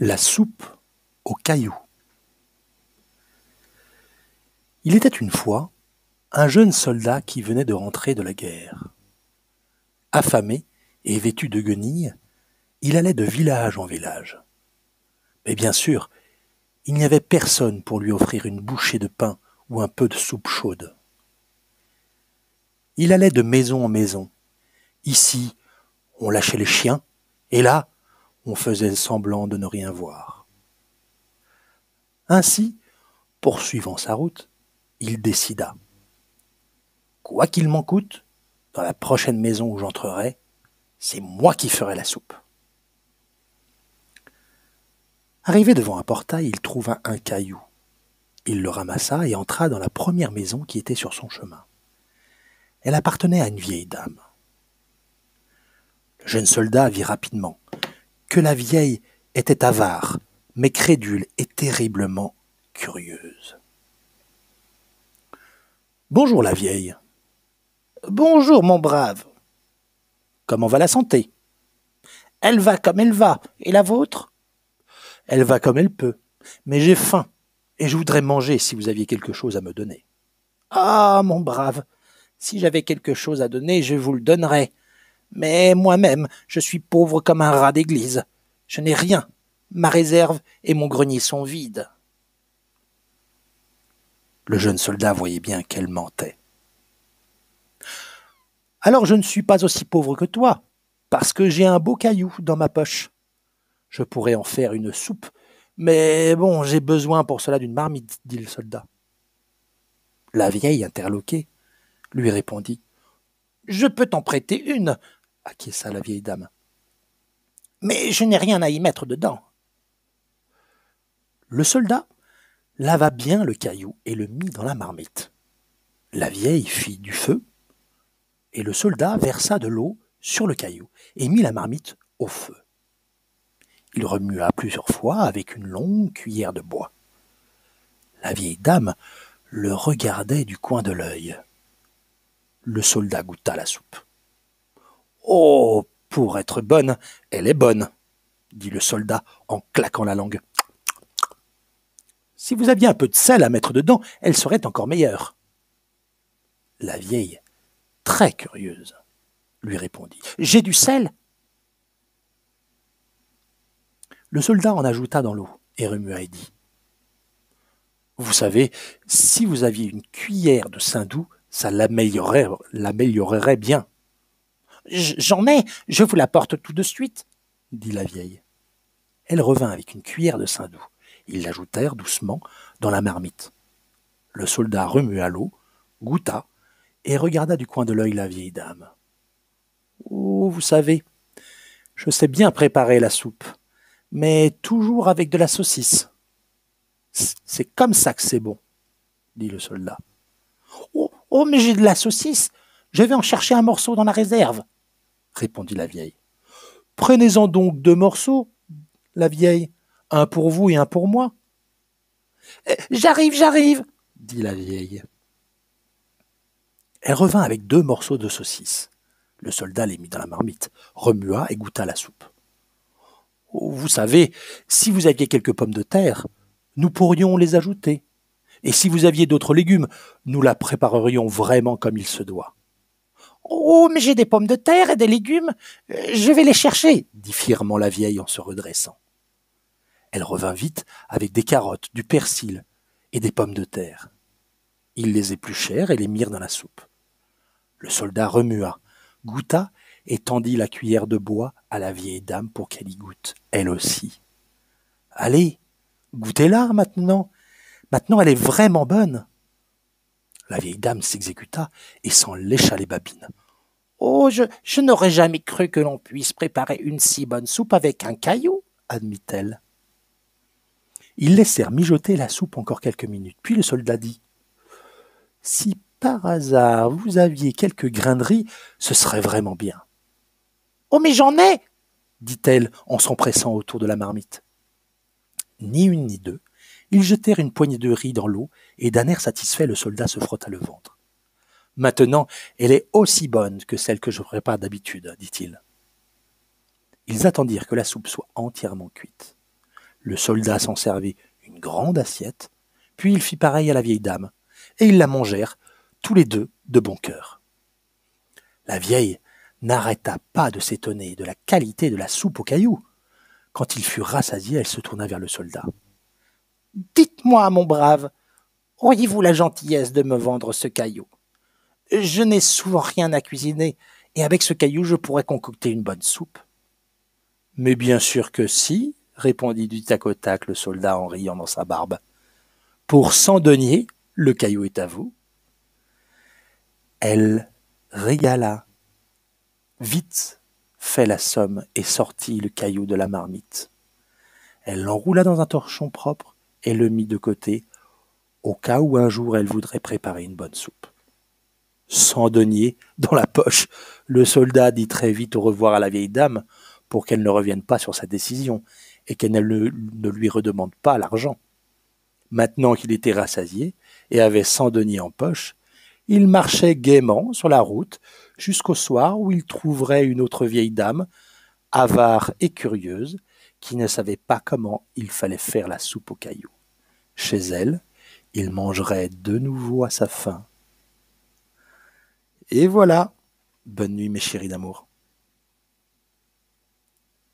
La soupe aux cailloux. Il était une fois un jeune soldat qui venait de rentrer de la guerre. Affamé et vêtu de guenilles, il allait de village en village. Mais bien sûr, il n'y avait personne pour lui offrir une bouchée de pain ou un peu de soupe chaude. Il allait de maison en maison. Ici, on lâchait les chiens, et là, on faisait semblant de ne rien voir. Ainsi, poursuivant sa route, il décida. Quoi qu'il m'en coûte, dans la prochaine maison où j'entrerai, c'est moi qui ferai la soupe. Arrivé devant un portail, il trouva un caillou. Il le ramassa et entra dans la première maison qui était sur son chemin. Elle appartenait à une vieille dame. Le jeune soldat vit rapidement la vieille était avare, mais crédule et terriblement curieuse. Bonjour la vieille. Bonjour mon brave. Comment va la santé? Elle va comme elle va. Et la vôtre? Elle va comme elle peut. Mais j'ai faim, et je voudrais manger si vous aviez quelque chose à me donner. Ah, mon brave, si j'avais quelque chose à donner, je vous le donnerais. Mais moi-même, je suis pauvre comme un rat d'église. Je n'ai rien. Ma réserve et mon grenier sont vides. Le jeune soldat voyait bien qu'elle mentait. Alors je ne suis pas aussi pauvre que toi, parce que j'ai un beau caillou dans ma poche. Je pourrais en faire une soupe, mais bon, j'ai besoin pour cela d'une marmite, dit le soldat. La vieille, interloquée, lui répondit. Je peux t'en prêter une, acquiesça la vieille dame. Mais je n'ai rien à y mettre dedans. Le soldat lava bien le caillou et le mit dans la marmite. La vieille fit du feu, et le soldat versa de l'eau sur le caillou et mit la marmite au feu. Il remua plusieurs fois avec une longue cuillère de bois. La vieille dame le regardait du coin de l'œil. Le soldat goûta la soupe. Oh, pour être bonne, elle est bonne, dit le soldat en claquant la langue. Si vous aviez un peu de sel à mettre dedans, elle serait encore meilleure. La vieille, très curieuse, lui répondit. J'ai du sel? Le soldat en ajouta dans l'eau et remua et dit. Vous savez, si vous aviez une cuillère de saindoux, ça l'améliorerait, l'améliorerait bien. J'en ai, je vous l'apporte tout de suite, dit la vieille. Elle revint avec une cuillère de saindoux. Ils l'ajoutèrent doucement dans la marmite. Le soldat remua l'eau, goûta, et regarda du coin de l'œil la vieille dame. Oh, vous savez, je sais bien préparer la soupe, mais toujours avec de la saucisse. C'est comme ça que c'est bon, dit le soldat. Oh, oh mais j'ai de la saucisse. Je vais en chercher un morceau dans la réserve, répondit la vieille. Prenez-en donc deux morceaux, la vieille, un pour vous et un pour moi. Euh, j'arrive, j'arrive, dit la vieille. Elle revint avec deux morceaux de saucisse. Le soldat les mit dans la marmite, remua et goûta la soupe. Oh, vous savez, si vous aviez quelques pommes de terre, nous pourrions les ajouter. Et si vous aviez d'autres légumes, nous la préparerions vraiment comme il se doit. Oh, mais j'ai des pommes de terre et des légumes. Je vais les chercher, dit fièrement la vieille en se redressant. Elle revint vite avec des carottes, du persil et des pommes de terre. Ils les épluchèrent et les mirent dans la soupe. Le soldat remua, goûta et tendit la cuillère de bois à la vieille dame pour qu'elle y goûte, elle aussi. Allez, goûtez-la maintenant. Maintenant elle est vraiment bonne. La vieille dame s'exécuta et s'en lécha les babines. Oh, je, je n'aurais jamais cru que l'on puisse préparer une si bonne soupe avec un caillou, admit-elle. Ils laissèrent mijoter la soupe encore quelques minutes, puis le soldat dit Si par hasard vous aviez quelques grains de riz, ce serait vraiment bien. Oh, mais j'en ai dit-elle en s'empressant autour de la marmite. Ni une ni deux, ils jetèrent une poignée de riz dans l'eau, et d'un air satisfait le soldat se frotta le ventre. Maintenant, elle est aussi bonne que celle que je prépare d'habitude, dit-il. Ils attendirent que la soupe soit entièrement cuite. Le soldat s'en servit une grande assiette, puis il fit pareil à la vieille dame, et ils la mangèrent tous les deux de bon cœur. La vieille n'arrêta pas de s'étonner de la qualité de la soupe aux cailloux. Quand il fut rassasié, elle se tourna vers le soldat. Dites-moi, mon brave, auriez-vous la gentillesse de me vendre ce caillou? Je n'ai souvent rien à cuisiner, et avec ce caillou je pourrais concocter une bonne soupe. Mais bien sûr que si, répondit du tac au tac le soldat en riant dans sa barbe. Pour cent deniers, le caillou est à vous. Elle régala. Vite fait la somme et sortit le caillou de la marmite. Elle l'enroula dans un torchon propre et le mit de côté, au cas où un jour elle voudrait préparer une bonne soupe. Sans denier dans la poche, le soldat dit très vite au revoir à la vieille dame pour qu'elle ne revienne pas sur sa décision et qu'elle ne, lui redemande pas l'argent. Maintenant qu'il était rassasié et avait cent deniers en poche, il marchait gaiement sur la route jusqu'au soir où il trouverait une autre vieille dame, avare et curieuse, qui ne savait pas comment il fallait faire la soupe aux cailloux. Chez elle, il mangerait de nouveau à sa faim. Et voilà. Bonne nuit mes chéris d'amour.